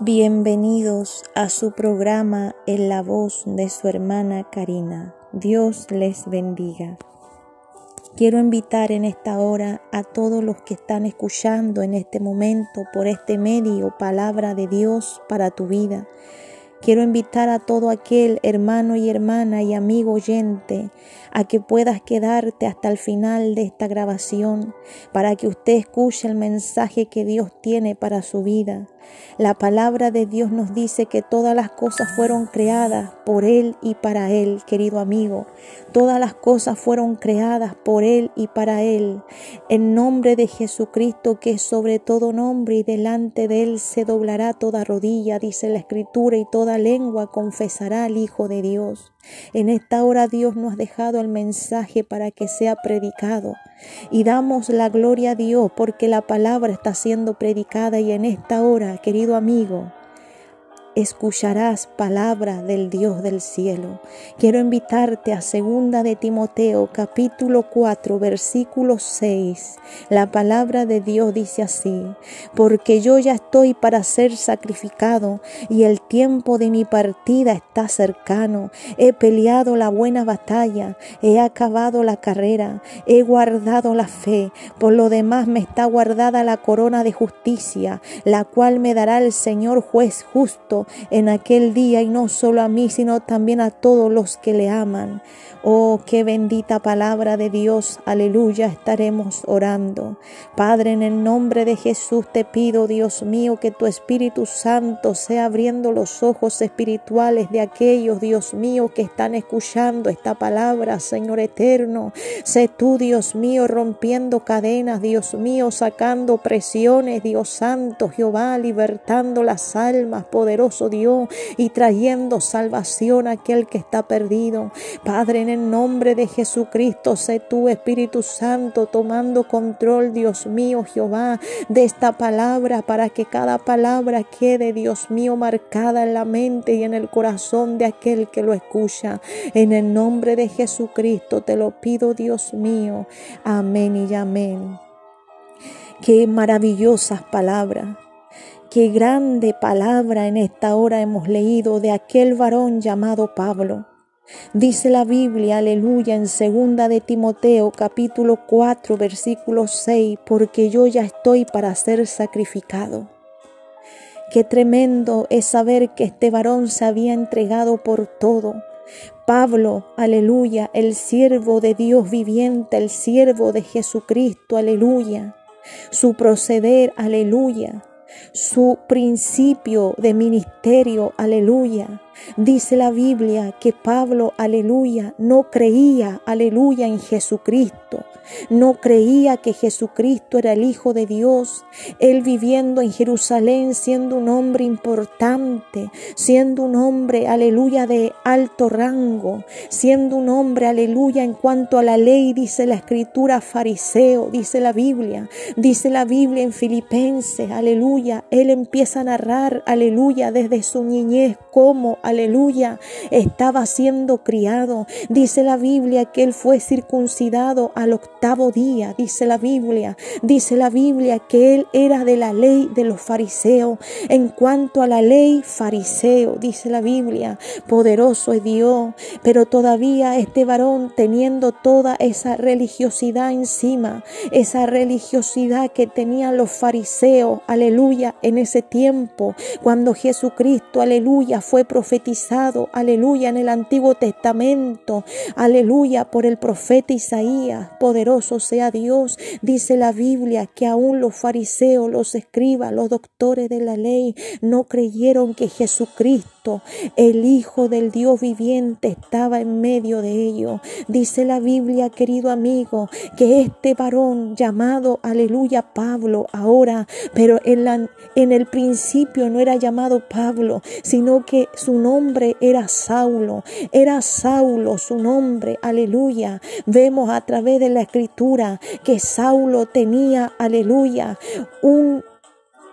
Bienvenidos a su programa En la voz de su hermana Karina. Dios les bendiga. Quiero invitar en esta hora a todos los que están escuchando en este momento por este medio palabra de Dios para tu vida. Quiero invitar a todo aquel hermano y hermana y amigo oyente a que puedas quedarte hasta el final de esta grabación para que usted escuche el mensaje que Dios tiene para su vida. La palabra de Dios nos dice que todas las cosas fueron creadas por Él y para Él, querido amigo. Todas las cosas fueron creadas por Él y para Él. En nombre de Jesucristo, que sobre todo nombre y delante de Él se doblará toda rodilla, dice la Escritura, y toda lengua confesará al Hijo de Dios. En esta hora Dios nos ha dejado el mensaje para que sea predicado. Y damos la gloria a Dios porque la palabra está siendo predicada y en esta hora, querido amigo, escucharás palabra del Dios del cielo. Quiero invitarte a segunda de Timoteo capítulo 4 versículo 6. La palabra de Dios dice así, porque yo ya estoy para ser sacrificado y el tiempo de mi partida está cercano. He peleado la buena batalla, he acabado la carrera, he guardado la fe. Por lo demás me está guardada la corona de justicia, la cual me dará el Señor juez justo en aquel día y no solo a mí, sino también a todos los que le aman. Oh, qué bendita palabra de Dios. Aleluya, estaremos orando. Padre, en el nombre de Jesús te pido, Dios mío, que tu Espíritu Santo sea abriendo los ojos espirituales de aquellos, Dios mío, que están escuchando esta palabra, Señor eterno. Sé tú, Dios mío, rompiendo cadenas, Dios mío, sacando presiones, Dios Santo, Jehová, libertando las almas, Dios, y trayendo salvación a aquel que está perdido. Padre, en el nombre de Jesucristo, sé tú, Espíritu Santo, tomando control, Dios mío, Jehová, de esta palabra, para que cada palabra quede, Dios mío, marcada en la mente y en el corazón de aquel que lo escucha. En el nombre de Jesucristo te lo pido, Dios mío. Amén y amén. Qué maravillosas palabras. Qué grande palabra en esta hora hemos leído de aquel varón llamado Pablo. Dice la Biblia, aleluya, en segunda de Timoteo capítulo 4 versículo 6, porque yo ya estoy para ser sacrificado. Qué tremendo es saber que este varón se había entregado por todo. Pablo, aleluya, el siervo de Dios viviente, el siervo de Jesucristo, aleluya. Su proceder, aleluya. Su principio de ministerio, aleluya Dice la Biblia que Pablo, aleluya, no creía, aleluya, en Jesucristo. No creía que Jesucristo era el Hijo de Dios. Él viviendo en Jerusalén, siendo un hombre importante, siendo un hombre, aleluya, de alto rango, siendo un hombre, aleluya, en cuanto a la ley, dice la escritura, fariseo, dice la Biblia, dice la Biblia en Filipenses, aleluya. Él empieza a narrar, aleluya, desde su niñez, cómo, aleluya, estaba siendo criado. Dice la Biblia que él fue circuncidado al octavo día, dice la Biblia. Dice la Biblia que él era de la ley de los fariseos. En cuanto a la ley fariseo, dice la Biblia, poderoso es Dios, pero todavía este varón teniendo toda esa religiosidad encima, esa religiosidad que tenían los fariseos, aleluya, en ese tiempo, cuando Jesucristo, aleluya, fue profetizado aleluya, en el Antiguo Testamento, aleluya, por el profeta Isaías, poderoso sea Dios, dice la Biblia que aún los fariseos, los escribas, los doctores de la ley no creyeron que Jesucristo, el Hijo del Dios viviente, estaba en medio de ellos. Dice la Biblia, querido amigo, que este varón llamado, aleluya, Pablo, ahora, pero en, la, en el principio no era llamado Pablo, sino que su nombre era Saulo, era Saulo su nombre, aleluya. Vemos a través de la escritura que Saulo tenía, aleluya, un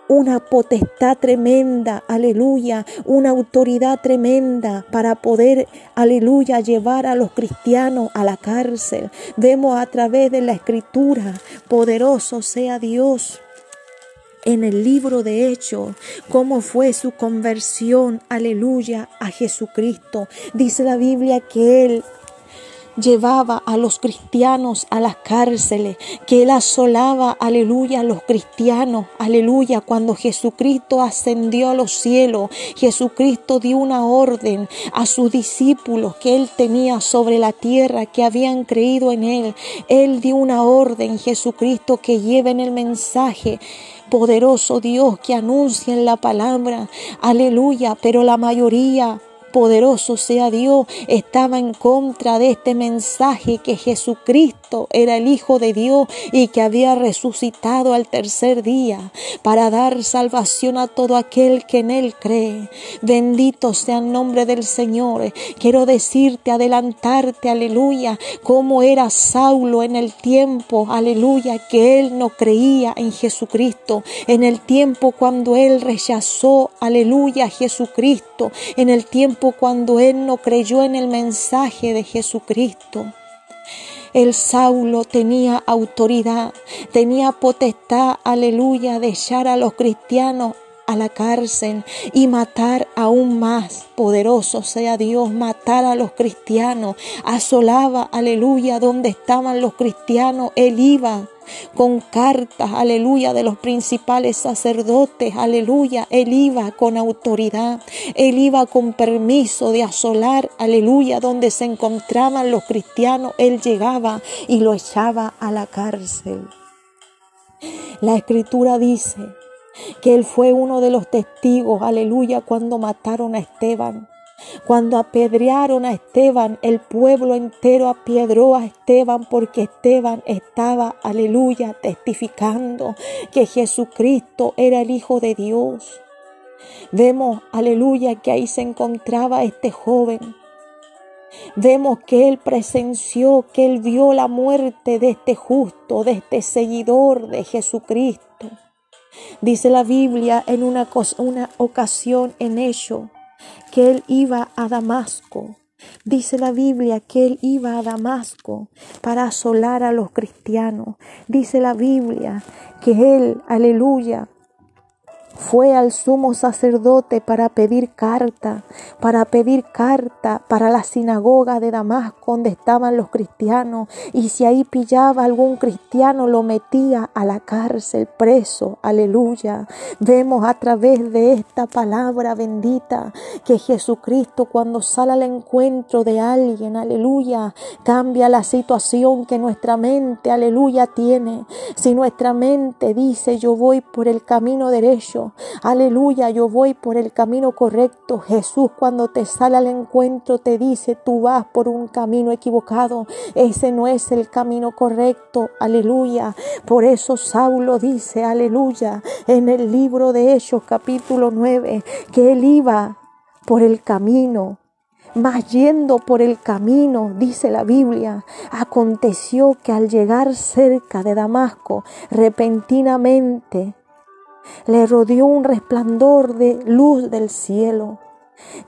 una potestad tremenda, aleluya, una autoridad tremenda para poder, aleluya, llevar a los cristianos a la cárcel. Vemos a través de la escritura, poderoso sea Dios en el libro de Hechos cómo fue su conversión, aleluya, a Jesucristo. Dice la Biblia que él llevaba a los cristianos a las cárceles, que Él asolaba, aleluya, a los cristianos, aleluya, cuando Jesucristo ascendió a los cielos, Jesucristo dio una orden a sus discípulos que Él tenía sobre la tierra, que habían creído en Él. Él dio una orden, Jesucristo, que lleven el mensaje poderoso Dios que anuncien la palabra, aleluya, pero la mayoría poderoso sea Dios, estaba en contra de este mensaje que Jesucristo era el Hijo de Dios y que había resucitado al tercer día para dar salvación a todo aquel que en Él cree. Bendito sea el nombre del Señor. Quiero decirte, adelantarte, aleluya, cómo era Saulo en el tiempo, aleluya, que él no creía en Jesucristo, en el tiempo cuando él rechazó, aleluya, a Jesucristo, en el tiempo cuando él no creyó en el mensaje de Jesucristo. El Saulo tenía autoridad, tenía potestad, aleluya, de echar a los cristianos a la cárcel y matar aún más. Poderoso sea Dios, matar a los cristianos. Asolaba, aleluya, donde estaban los cristianos. Él iba con cartas, aleluya, de los principales sacerdotes, aleluya. Él iba con autoridad, él iba con permiso de asolar, aleluya, donde se encontraban los cristianos. Él llegaba y lo echaba a la cárcel. La escritura dice que él fue uno de los testigos, aleluya, cuando mataron a Esteban. Cuando apedrearon a Esteban, el pueblo entero apiedró a Esteban porque Esteban estaba, aleluya, testificando que Jesucristo era el Hijo de Dios. Vemos, aleluya, que ahí se encontraba este joven. Vemos que él presenció, que él vio la muerte de este justo, de este seguidor de Jesucristo. Dice la Biblia en una, una ocasión en ello que él iba a Damasco. Dice la Biblia que él iba a Damasco para asolar a los cristianos. Dice la Biblia que él, aleluya, fue al sumo sacerdote para pedir carta, para pedir carta para la sinagoga de Damasco donde estaban los cristianos y si ahí pillaba algún cristiano lo metía a la cárcel preso, aleluya. Vemos a través de esta palabra bendita que Jesucristo cuando sale al encuentro de alguien, aleluya, cambia la situación que nuestra mente, aleluya, tiene. Si nuestra mente dice yo voy por el camino derecho, Aleluya, yo voy por el camino correcto. Jesús cuando te sale al encuentro te dice, tú vas por un camino equivocado. Ese no es el camino correcto. Aleluya. Por eso Saulo dice, aleluya, en el libro de Hechos capítulo 9, que él iba por el camino mas yendo por el camino, dice la Biblia, aconteció que al llegar cerca de Damasco, repentinamente le rodeó un resplandor de luz del cielo.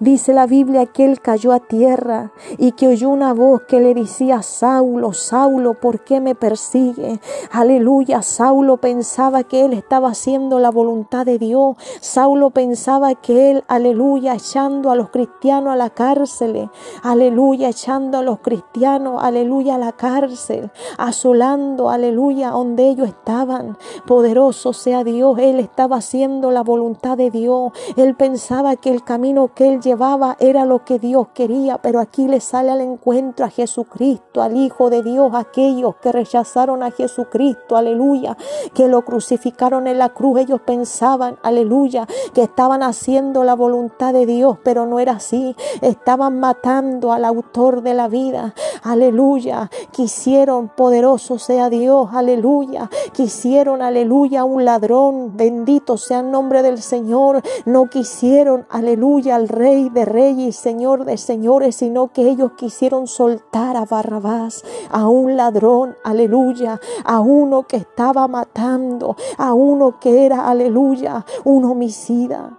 Dice la Biblia que él cayó a tierra y que oyó una voz que le decía, Saulo, Saulo, ¿por qué me persigue? Aleluya, Saulo pensaba que él estaba haciendo la voluntad de Dios. Saulo pensaba que él, aleluya, echando a los cristianos a la cárcel. Aleluya, echando a los cristianos, aleluya, a la cárcel. Asolando, aleluya, donde ellos estaban. Poderoso sea Dios, él estaba haciendo la voluntad de Dios. Él pensaba que el camino que él llevaba era lo que Dios quería, pero aquí le sale al encuentro a Jesucristo, al Hijo de Dios, aquellos que rechazaron a Jesucristo, aleluya, que lo crucificaron en la cruz, ellos pensaban, aleluya, que estaban haciendo la voluntad de Dios, pero no era así, estaban matando al autor de la vida, aleluya, quisieron, poderoso sea Dios, aleluya, quisieron, aleluya, un ladrón, bendito sea el nombre del Señor, no quisieron, aleluya, al Rey de Reyes Señor de Señores, sino que ellos quisieron soltar a Barrabás, a un ladrón, aleluya, a uno que estaba matando, a uno que era, aleluya, un homicida.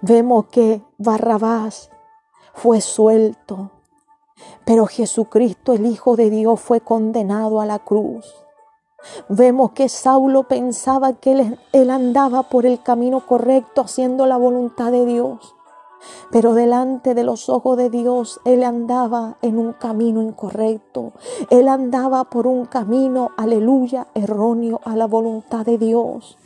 Vemos que Barrabás fue suelto, pero Jesucristo, el Hijo de Dios, fue condenado a la cruz. Vemos que Saulo pensaba que él, andaba por el camino correcto haciendo la voluntad de Dios. Pero delante de los ojos de Dios, él andaba en un camino incorrecto. Él andaba por un camino, aleluya, erróneo a la voluntad de Dios.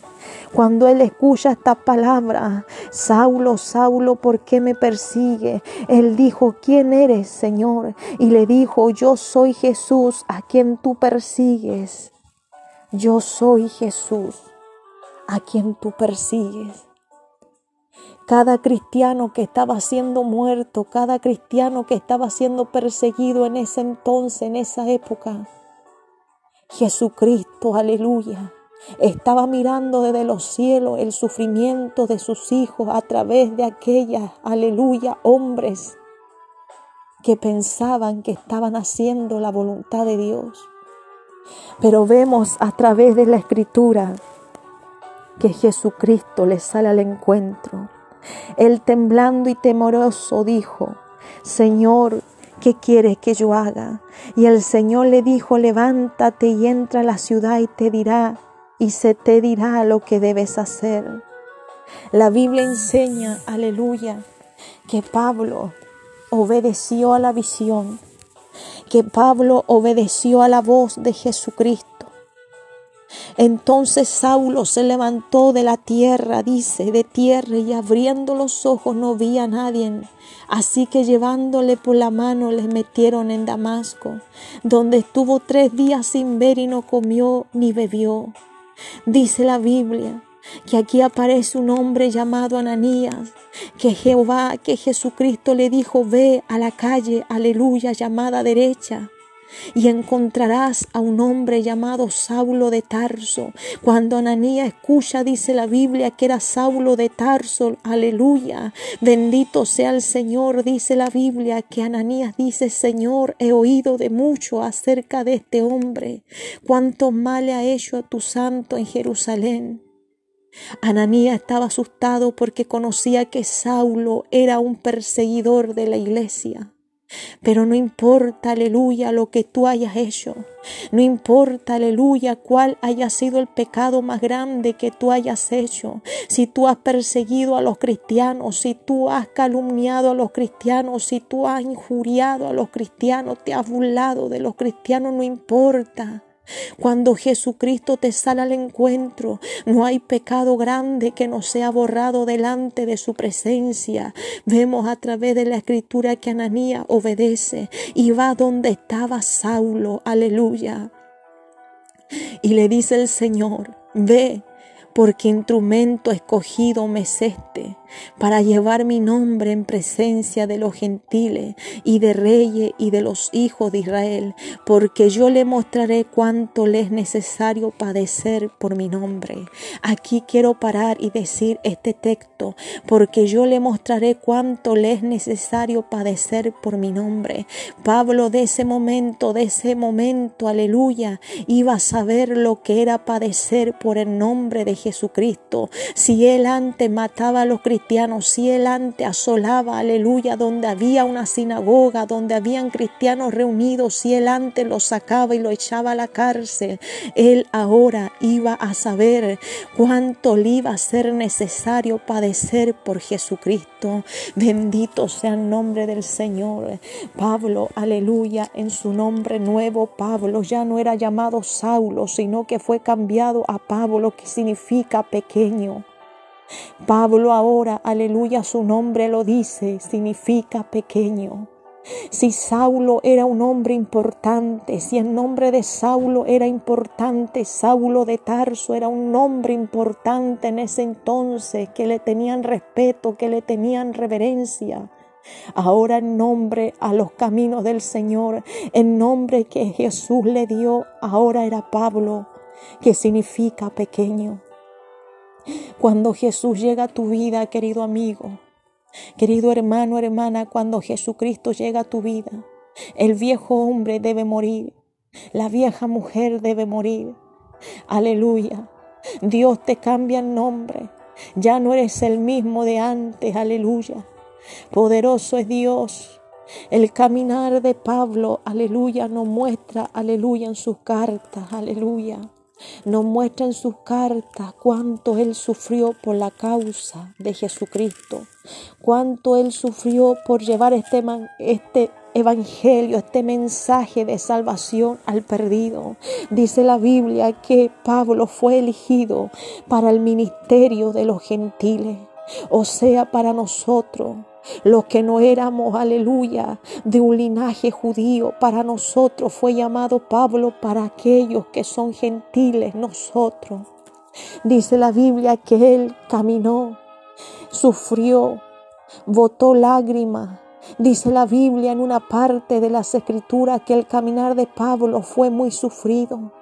Cuando él escucha esta palabra, Saulo, Saulo, ¿por qué me persigue? Él dijo, ¿quién eres, Señor? Y le dijo, yo soy Jesús a quien tú persigues. Yo soy Jesús a quien tú persigues. Cada cristiano que estaba siendo muerto, cada cristiano que estaba siendo perseguido en ese entonces, en esa época, Jesucristo, aleluya, estaba mirando desde los cielos el sufrimiento de sus hijos a través de aquellas, aleluya, hombres que pensaban que estaban haciendo la voluntad de Dios. Pero vemos a través de la escritura que Jesucristo les sale al encuentro. Él temblando y temoroso dijo, Señor, ¿qué quieres que yo haga? Y el Señor le dijo, levántate y entra a la ciudad y te dirá y se te dirá lo que debes hacer. La Biblia enseña, aleluya, que Pablo obedeció a la visión, que Pablo obedeció a la voz de Jesucristo. Entonces Saulo se levantó de la tierra, dice, de tierra, y abriendo los ojos no vi a nadie. Así que llevándole por la mano le metieron en Damasco, donde estuvo tres días sin ver y no comió ni bebió. Dice la Biblia que aquí aparece un hombre llamado Ananías, que Jehová, que Jesucristo le dijo, ve a la calle, aleluya, llamada derecha, y encontrarás a un hombre llamado Saulo de Tarso. Cuando Ananías escucha, dice la Biblia que era Saulo de Tarso, aleluya, bendito sea el Señor, dice la Biblia que Ananías dice, Señor, he oído de mucho acerca de este hombre, cuánto mal ha hecho a tu santo en Jerusalén. Ananías estaba asustado porque conocía que Saulo era un perseguidor de la iglesia. Pero no importa, aleluya, lo que tú hayas hecho. No importa, aleluya, cuál haya sido el pecado más grande que tú hayas hecho. Si tú has perseguido a los cristianos, si tú has calumniado a los cristianos, si tú has injuriado a los cristianos, te has burlado de los cristianos, no importa. Cuando Jesucristo te sale al encuentro, no hay pecado grande que no sea borrado delante de su presencia. Vemos a través de la escritura que Ananía obedece y va donde estaba Saulo. Aleluya. Y le dice el Señor, ve porque instrumento escogido me es este, para llevar mi nombre en presencia de los gentiles y de reyes y de los hijos de Israel, porque yo le mostraré cuánto le es necesario padecer por mi nombre. Aquí quiero parar y decir este texto, porque yo le mostraré cuánto le es necesario padecer por mi nombre. Pablo de ese momento, de ese momento, aleluya, iba a saber lo que era padecer por el nombre de Jesucristo. Si él antes mataba a los cristianos, si él antes asolaba, aleluya, donde había una sinagoga, donde habían cristianos reunidos, si él antes los sacaba y lo echaba a la cárcel, él ahora iba a saber cuánto le iba a ser necesario padecer por Jesucristo. Bendito sea el nombre del Señor. Pablo, aleluya, en su nombre nuevo, Pablo ya no era llamado Saulo, sino que fue cambiado a Pablo, que significa pequeño. Pablo ahora, aleluya, su nombre lo dice, significa pequeño. Si Saulo era un hombre importante, si el nombre de Saulo era importante, Saulo de Tarso era un nombre importante en ese entonces, que le tenían respeto, que le tenían reverencia. Ahora en nombre a los caminos del Señor, en nombre que Jesús le dio, ahora era Pablo, que significa pequeño. Cuando Jesús llega a tu vida, querido amigo, querido hermano, hermana, cuando Jesucristo llega a tu vida, el viejo hombre debe morir, la vieja mujer debe morir. Aleluya. Dios te cambia el nombre. Ya no eres el mismo de antes. Aleluya. Poderoso es Dios. El caminar de Pablo, aleluya, nos muestra, aleluya, en sus cartas, aleluya nos muestra en sus cartas cuánto Él sufrió por la causa de Jesucristo, cuánto Él sufrió por llevar este, este evangelio, este mensaje de salvación al perdido. Dice la Biblia que Pablo fue elegido para el ministerio de los gentiles, o sea, para nosotros. Los que no éramos, aleluya, de un linaje judío, para nosotros fue llamado Pablo, para aquellos que son gentiles, nosotros. Dice la Biblia que él caminó, sufrió, botó lágrimas, Dice la Biblia en una parte de las escrituras que el caminar de Pablo fue muy sufrido.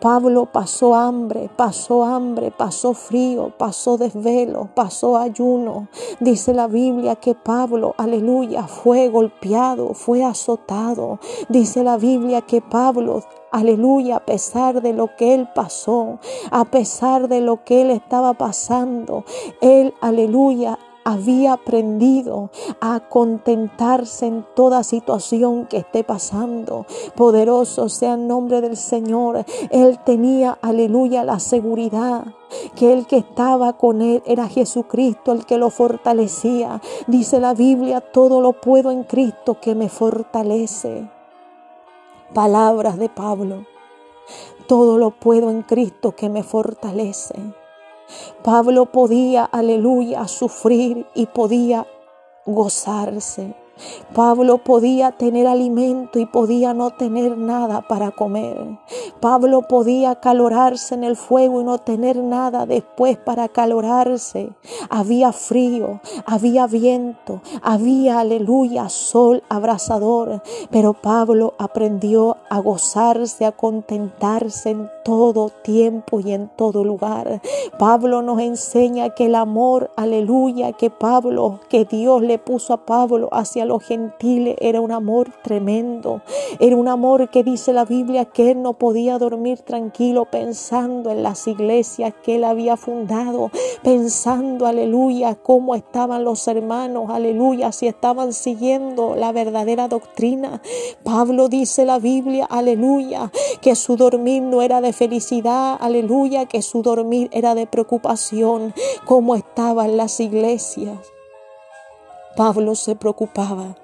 Pablo pasó hambre, pasó hambre, pasó frío, pasó desvelo, pasó ayuno. Dice la Biblia que Pablo, aleluya, fue golpeado, fue azotado. Dice la Biblia que Pablo, aleluya, a pesar de lo que él pasó, a pesar de lo que él estaba pasando, él, aleluya, había aprendido a contentarse en toda situación que esté pasando. Poderoso sea el nombre del Señor. Él tenía, aleluya, la seguridad que el que estaba con él era Jesucristo, el que lo fortalecía. Dice la Biblia, todo lo puedo en Cristo que me fortalece. Palabras de Pablo. Todo lo puedo en Cristo que me fortalece. Pablo podía, aleluya, sufrir y podía gozarse. Pablo podía tener alimento y podía no tener nada para comer. Pablo podía calorarse en el fuego y no tener nada después para calorarse. Había frío, había viento, había, aleluya, sol abrasador. Pero Pablo aprendió a gozarse, a contentarse en todo tiempo y en todo lugar. Pablo nos enseña que el amor, aleluya, que Pablo, que Dios le puso a Pablo hacia los gentiles era un amor tremendo. Era un amor que dice la Biblia que él no podía dormir tranquilo pensando en las iglesias que él había fundado, pensando, aleluya, cómo estaban los hermanos, aleluya, si estaban siguiendo la verdadera doctrina. Pablo dice la Biblia, aleluya, que su dormir no era de felicidad, aleluya, que su dormir era de preocupación, cómo estaban las iglesias. Pablo se preocupaba.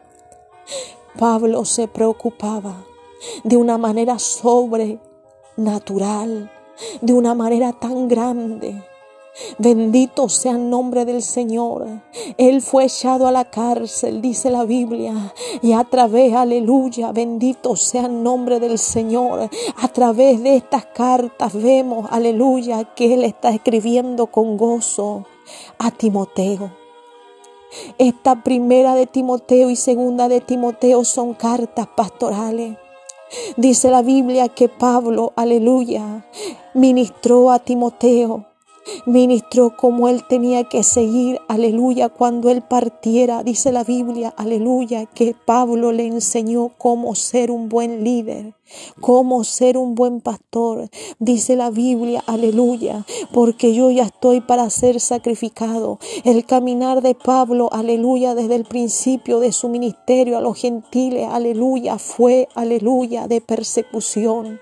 Pablo se preocupaba de una manera sobrenatural, de una manera tan grande. Bendito sea el nombre del Señor. Él fue echado a la cárcel, dice la Biblia, y a través, aleluya, bendito sea el nombre del Señor. A través de estas cartas vemos, aleluya, que Él está escribiendo con gozo a Timoteo. Esta primera de Timoteo y segunda de Timoteo son cartas pastorales. Dice la Biblia que Pablo, aleluya, ministró a Timoteo ministró como él tenía que seguir, aleluya, cuando él partiera. Dice la Biblia, aleluya, que Pablo le enseñó cómo ser un buen líder, cómo ser un buen pastor. Dice la Biblia, aleluya, porque yo ya estoy para ser sacrificado. El caminar de Pablo, aleluya, desde el principio de su ministerio a los gentiles, aleluya, fue, aleluya, de persecución.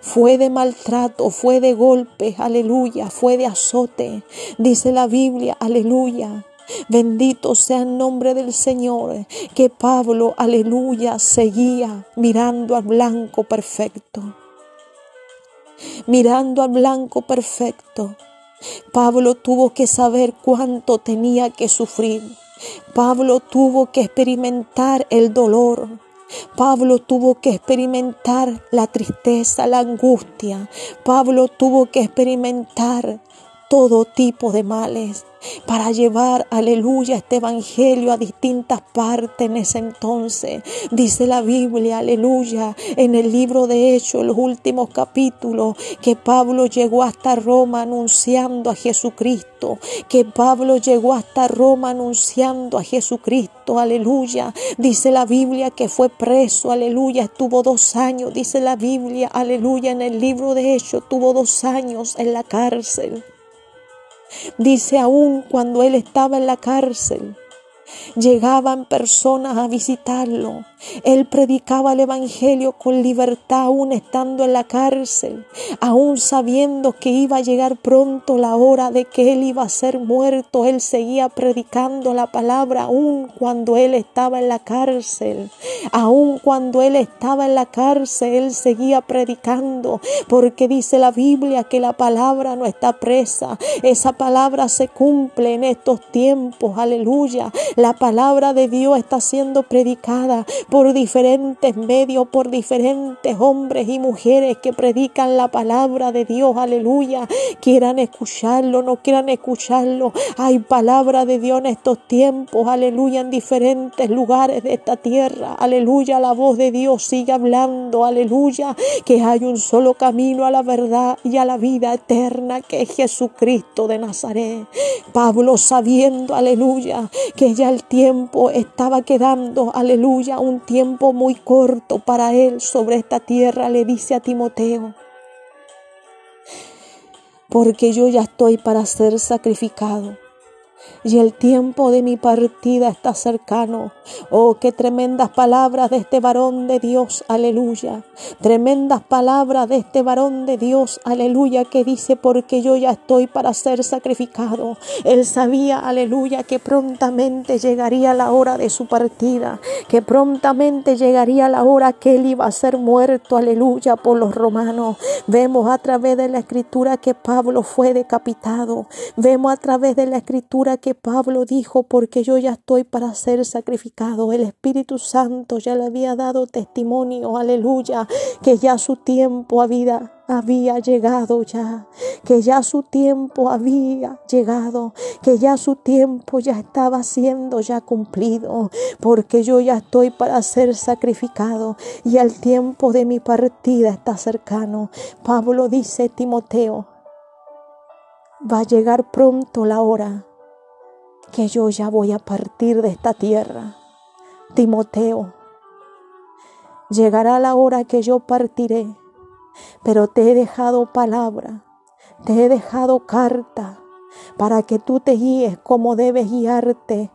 Fue de maltrato, fue de golpes, aleluya, fue de azote. Dice la Biblia, aleluya. Bendito sea el nombre del Señor, que Pablo, aleluya, seguía mirando al blanco perfecto. Mirando al blanco perfecto. Pablo tuvo que saber cuánto tenía que sufrir. Pablo tuvo que experimentar el dolor. Pablo tuvo que experimentar la tristeza, la angustia. Pablo tuvo que experimentar todo tipo de males para llevar, aleluya, este evangelio a distintas partes en ese entonces. Dice la Biblia, aleluya, en el libro de Hechos, los últimos capítulos, que Pablo llegó hasta Roma anunciando a Jesucristo, que Pablo llegó hasta Roma anunciando a Jesucristo, aleluya. Dice la Biblia que fue preso, aleluya, estuvo dos años, dice la Biblia, aleluya, en el libro de Hechos, tuvo dos años en la cárcel. Dice aún cuando él estaba en la cárcel, Llegaban personas a visitarlo. Él predicaba el Evangelio con libertad aún estando en la cárcel, aún sabiendo que iba a llegar pronto la hora de que él iba a ser muerto. Él seguía predicando la palabra aún cuando él estaba en la cárcel. Aún cuando él estaba en la cárcel, él seguía predicando, porque dice la Biblia que la palabra no está presa. Esa palabra se cumple en estos tiempos. Aleluya. La palabra de Dios está siendo predicada por diferentes medios, por diferentes hombres y mujeres que predican la palabra de Dios. Aleluya. Quieran escucharlo, no quieran escucharlo. Hay palabra de Dios en estos tiempos. Aleluya. En diferentes lugares de esta tierra. Aleluya. La voz de Dios sigue hablando. Aleluya. Que hay un solo camino a la verdad y a la vida eterna que es Jesucristo de Nazaret. Pablo sabiendo, aleluya, que ya el tiempo estaba quedando, aleluya, un tiempo muy corto para él sobre esta tierra, le dice a Timoteo, porque yo ya estoy para ser sacrificado y el tiempo de mi partida está cercano. Oh, qué tremendas palabras de este varón de Dios, aleluya. Tremendas palabras de este varón de Dios, aleluya, que dice, porque yo ya estoy para ser sacrificado. Él sabía, aleluya, que prontamente llegaría la hora de su partida, que prontamente llegaría la hora que él iba a ser muerto, aleluya, por los romanos. Vemos a través de la escritura que Pablo fue decapitado. Vemos a través de la escritura que Pablo dijo, porque yo ya estoy para ser sacrificado. El Espíritu Santo ya le había dado testimonio, aleluya, que ya su tiempo había, había llegado ya, que ya su tiempo había llegado, que ya su tiempo ya estaba siendo ya cumplido, porque yo ya estoy para ser sacrificado y el tiempo de mi partida está cercano. Pablo dice, Timoteo, va a llegar pronto la hora que yo ya voy a partir de esta tierra. Timoteo, llegará la hora que yo partiré, pero te he dejado palabra, te he dejado carta para que tú te guíes como debes guiarte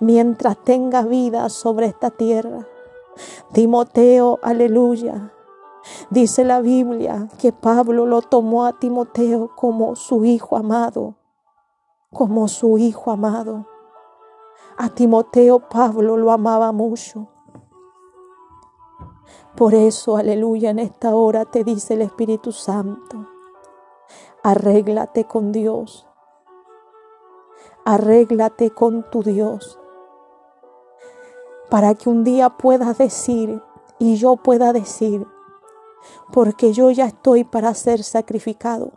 mientras tengas vida sobre esta tierra. Timoteo, aleluya. Dice la Biblia que Pablo lo tomó a Timoteo como su hijo amado como su hijo amado. A Timoteo Pablo lo amaba mucho. Por eso, aleluya, en esta hora te dice el Espíritu Santo, arréglate con Dios, arréglate con tu Dios, para que un día puedas decir y yo pueda decir, porque yo ya estoy para ser sacrificado.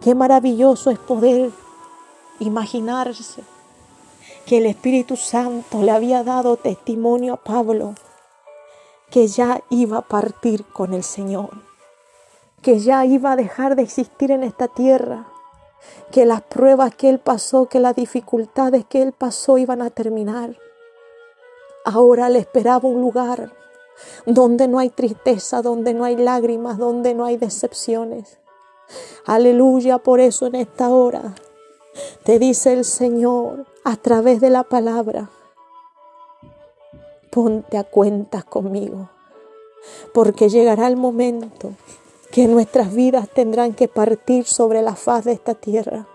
Qué maravilloso es poder imaginarse que el Espíritu Santo le había dado testimonio a Pablo que ya iba a partir con el Señor, que ya iba a dejar de existir en esta tierra, que las pruebas que él pasó, que las dificultades que él pasó iban a terminar. Ahora le esperaba un lugar donde no hay tristeza, donde no hay lágrimas, donde no hay decepciones. Aleluya, por eso en esta hora te dice el Señor a través de la palabra, ponte a cuentas conmigo, porque llegará el momento que nuestras vidas tendrán que partir sobre la faz de esta tierra.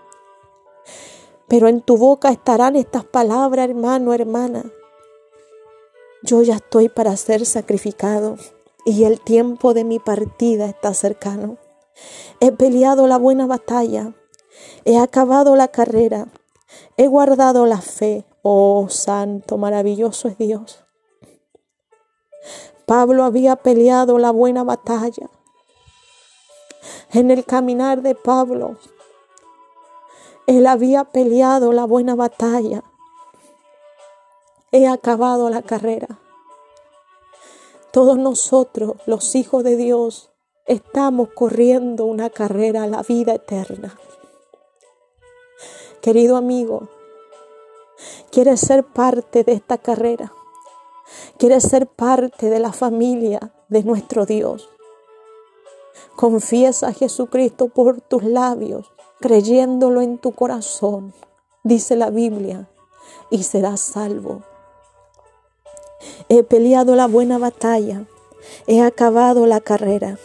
Pero en tu boca estarán estas palabras, hermano, hermana. Yo ya estoy para ser sacrificado y el tiempo de mi partida está cercano. He peleado la buena batalla, He acabado la carrera, he guardado la fe. Oh, santo, maravilloso es Dios. Pablo había peleado la buena batalla. En el caminar de Pablo, él había peleado la buena batalla. He acabado la carrera. Todos nosotros, los hijos de Dios, estamos corriendo una carrera a la vida eterna. Querido amigo, ¿quieres ser parte de esta carrera? ¿Quieres ser parte de la familia de nuestro Dios? Confiesa a Jesucristo por tus labios, creyéndolo en tu corazón. Dice la Biblia, y serás salvo. He peleado la buena batalla, he acabado la carrera,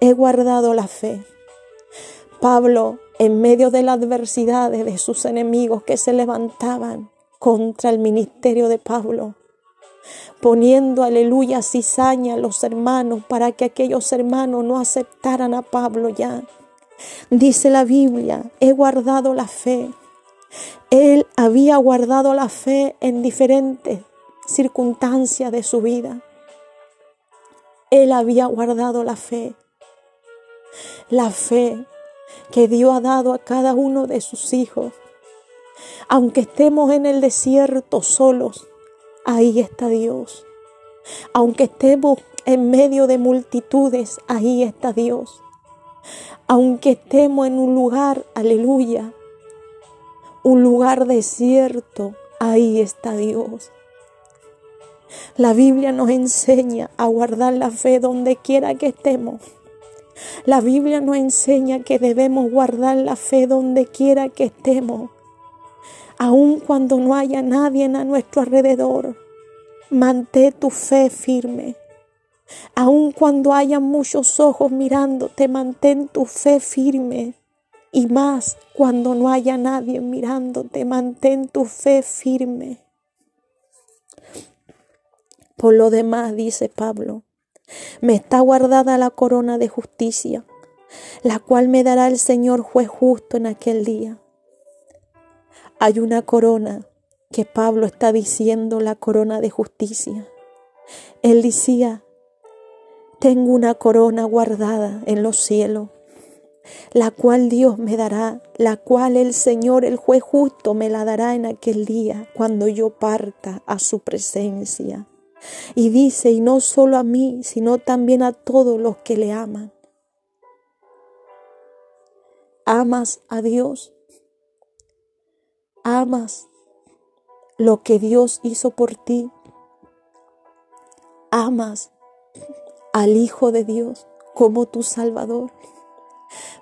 he guardado la fe. Pablo, en medio de las adversidades de sus enemigos que se levantaban contra el ministerio de Pablo, poniendo aleluya cizaña a los hermanos para que aquellos hermanos no aceptaran a Pablo ya. Dice la Biblia, he guardado la fe. Él había guardado la fe en diferentes circunstancias de su vida. Él había guardado la fe. La fe que Dios ha dado a cada uno de sus hijos. Aunque estemos en el desierto solos, ahí está Dios. Aunque estemos en medio de multitudes, ahí está Dios. Aunque estemos en un lugar, aleluya, un lugar desierto, ahí está Dios. La Biblia nos enseña a guardar la fe donde quiera que estemos. La Biblia nos enseña que debemos guardar la fe donde quiera que estemos, aun cuando no haya nadie a nuestro alrededor. Mantén tu fe firme. Aun cuando haya muchos ojos mirándote, mantén tu fe firme. Y más cuando no haya nadie mirándote, mantén tu fe firme. Por lo demás, dice Pablo, me está guardada la corona de justicia, la cual me dará el Señor juez justo en aquel día. Hay una corona que Pablo está diciendo, la corona de justicia. Él decía, tengo una corona guardada en los cielos, la cual Dios me dará, la cual el Señor, el juez justo, me la dará en aquel día, cuando yo parta a su presencia. Y dice, y no solo a mí, sino también a todos los que le aman. Amas a Dios. Amas lo que Dios hizo por ti. Amas al Hijo de Dios como tu Salvador,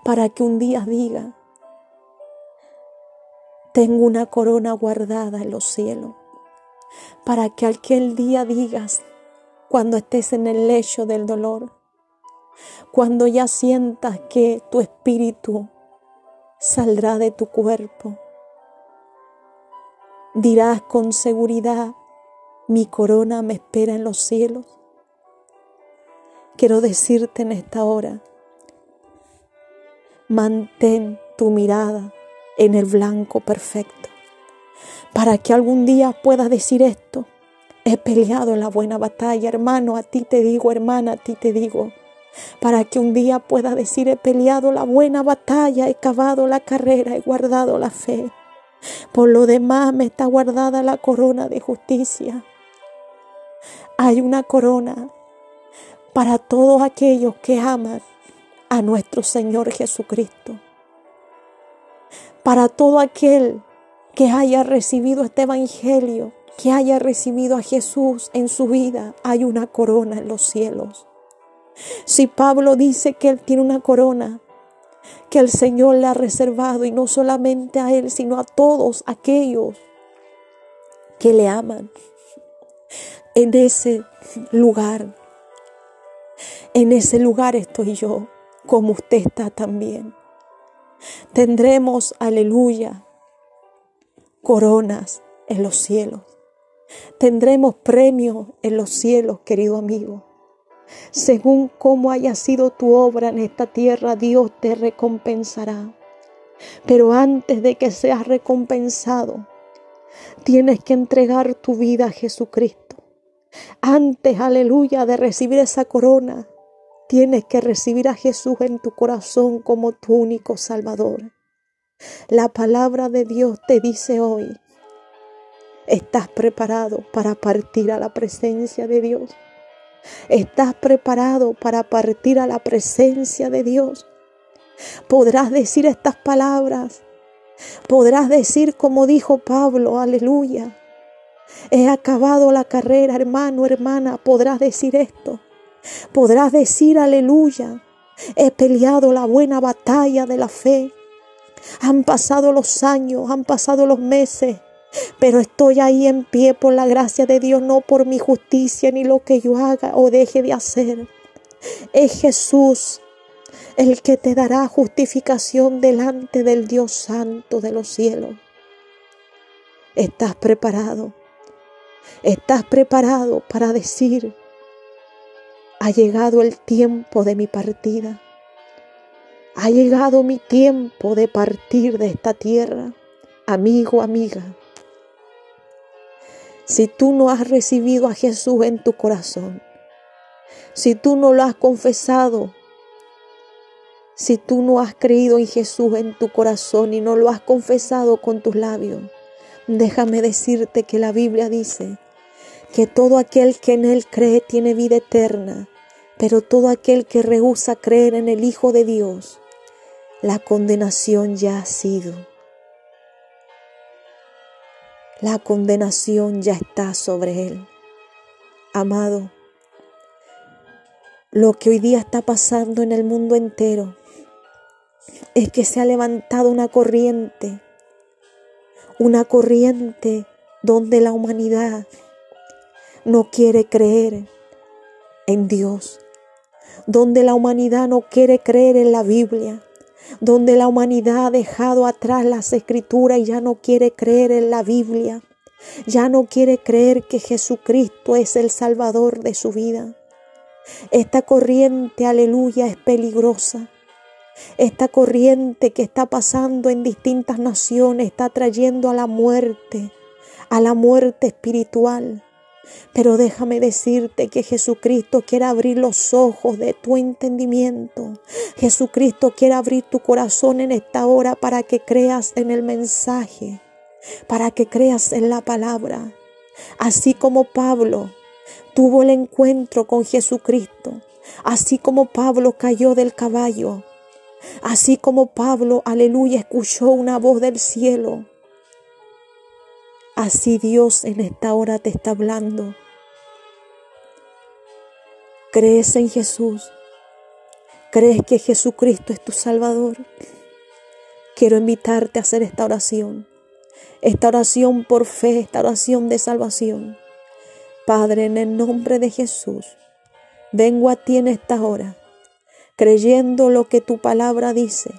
para que un día diga, tengo una corona guardada en los cielos para que aquel día digas, cuando estés en el lecho del dolor, cuando ya sientas que tu espíritu saldrá de tu cuerpo, dirás con seguridad, mi corona me espera en los cielos. Quiero decirte en esta hora, mantén tu mirada en el blanco perfecto para que algún día puedas decir esto. He peleado la buena batalla, hermano, a ti te digo, hermana, a ti te digo. Para que un día puedas decir, he peleado la buena batalla, he cavado la carrera, he guardado la fe. Por lo demás me está guardada la corona de justicia. Hay una corona para todos aquellos que aman a nuestro Señor Jesucristo. Para todo aquel que haya recibido este Evangelio, que haya recibido a Jesús en su vida, hay una corona en los cielos. Si Pablo dice que él tiene una corona, que el Señor le ha reservado y no solamente a él, sino a todos aquellos que le aman, en ese lugar, en ese lugar estoy yo, como usted está también. Tendremos, aleluya, coronas en los cielos. Tendremos premios en los cielos, querido amigo. Según cómo haya sido tu obra en esta tierra, Dios te recompensará. Pero antes de que seas recompensado, tienes que entregar tu vida a Jesucristo. Antes, aleluya, de recibir esa corona, tienes que recibir a Jesús en tu corazón como tu único Salvador. La palabra de Dios te dice hoy, ¿estás preparado para partir a la presencia de Dios? ¿Estás preparado para partir a la presencia de Dios? Podrás decir estas palabras. Podrás decir como dijo Pablo, aleluya. He acabado la carrera, hermano, hermana. Podrás decir esto. Podrás decir, aleluya. He peleado la buena batalla de la fe. Han pasado los años, han pasado los meses, pero estoy ahí en pie por la gracia de Dios, no por mi justicia ni lo que yo haga o deje de hacer. Es Jesús el que te dará justificación delante del Dios Santo de los cielos. ¿Estás preparado? ¿Estás preparado para decir, ha llegado el tiempo de mi partida? Ha llegado mi tiempo de partir de esta tierra, amigo, amiga. Si tú no has recibido a Jesús en tu corazón, si tú no lo has confesado, si tú no has creído en Jesús en tu corazón y no lo has confesado con tus labios, déjame decirte que la Biblia dice que todo aquel que en Él cree tiene vida eterna, pero todo aquel que rehúsa creer en el Hijo de Dios, la condenación ya ha sido. La condenación ya está sobre Él. Amado, lo que hoy día está pasando en el mundo entero es que se ha levantado una corriente, una corriente donde la humanidad no quiere creer en Dios, donde la humanidad no quiere creer en la Biblia, donde la humanidad ha dejado atrás las escrituras y ya no quiere creer en la Biblia, ya no quiere creer que Jesucristo es el Salvador de su vida. Esta corriente, aleluya, es peligrosa. Esta corriente que está pasando en distintas naciones está trayendo a la muerte, a la muerte espiritual. Pero déjame decirte que Jesucristo quiere abrir los ojos de tu entendimiento. Jesucristo quiere abrir tu corazón en esta hora para que creas en el mensaje, para que creas en la palabra. Así como Pablo tuvo el encuentro con Jesucristo, así como Pablo cayó del caballo, así como Pablo, aleluya, escuchó una voz del cielo. Así Dios en esta hora te está hablando. ¿Crees en Jesús? ¿Crees que Jesucristo es tu Salvador? Quiero invitarte a hacer esta oración. Esta oración por fe, esta oración de salvación. Padre, en el nombre de Jesús, vengo a ti en esta hora, creyendo lo que tu palabra dice,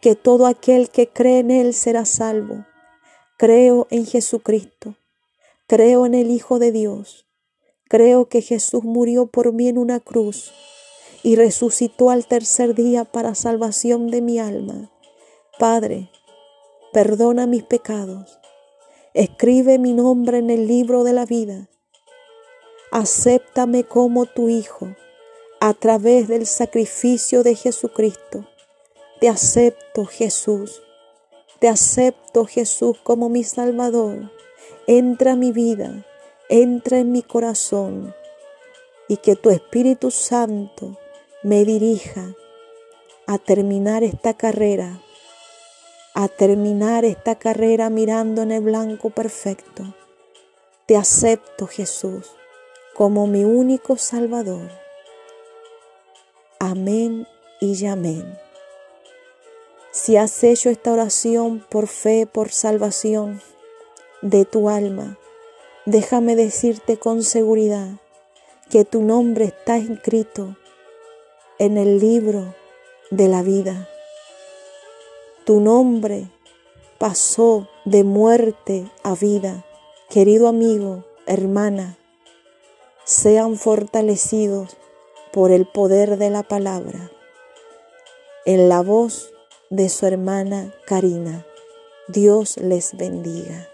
que todo aquel que cree en Él será salvo. Creo en Jesucristo, creo en el Hijo de Dios, creo que Jesús murió por mí en una cruz y resucitó al tercer día para salvación de mi alma. Padre, perdona mis pecados, escribe mi nombre en el libro de la vida. Acéptame como tu Hijo a través del sacrificio de Jesucristo. Te acepto Jesús, te acepto Jesús como mi Salvador. Entra en mi vida, entra en mi corazón y que tu Espíritu Santo me dirija a terminar esta carrera, a terminar esta carrera mirando en el blanco perfecto. Te acepto Jesús como mi único Salvador. Amén y amén. Si has hecho esta oración por fe, por salvación de tu alma, déjame decirte con seguridad que tu nombre está escrito en el libro de la vida. Tu nombre pasó de muerte a vida. Querido amigo, hermana, sean fortalecidos por el poder de la palabra. En la voz de su hermana Karina, Dios les bendiga.